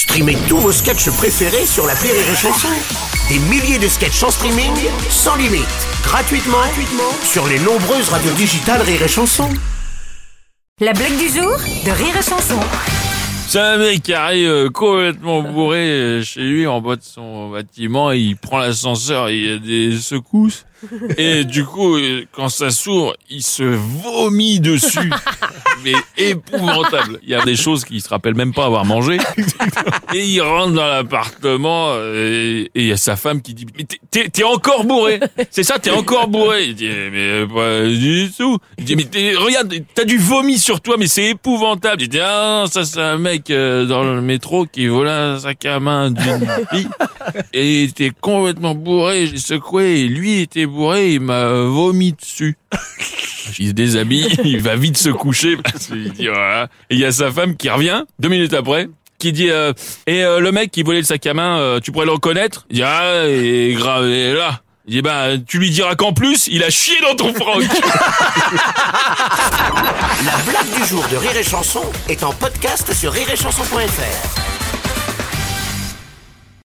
Streamez tous vos sketchs préférés sur la Rire et Chanson. Des milliers de sketchs en streaming, sans limite, gratuitement, gratuitement sur les nombreuses radios digitales Rire et Chanson. La blague du jour de Rire et Chanson. C'est un mec qui arrive euh, complètement bourré euh, chez lui en bas de son bâtiment, il prend l'ascenseur, il y a des secousses. Et du coup, euh, quand ça s'ouvre, il se vomit dessus. Mais épouvantable. Il y a des choses qu'il se rappelle même pas avoir mangé. Et il rentre dans l'appartement euh, et il y a sa femme qui dit mais t'es- t'es encore bourré. C'est ça, t'es encore bourré. Il dit mais pas du tout. Il dit mais t'es- regarde, t'as du vomi sur toi, mais c'est épouvantable. Il dit ah non, ça c'est un mec euh, dans le métro qui volait un sac à main d'une fille et il était complètement bourré. J'ai secoué et lui était bourré. Il m'a vomi dessus. Il se déshabille, il va vite se coucher parce qu'il dit voilà. Et il y a sa femme qui revient deux minutes après, qui dit euh, et euh, le mec qui volait le sac à main, euh, tu pourrais le reconnaître? Il dit ah et grave et là. Il dit bah tu lui diras qu'en plus il a chié dans ton froc. La blague du jour de Rire et Chanson est en podcast sur rireetchanson.fr.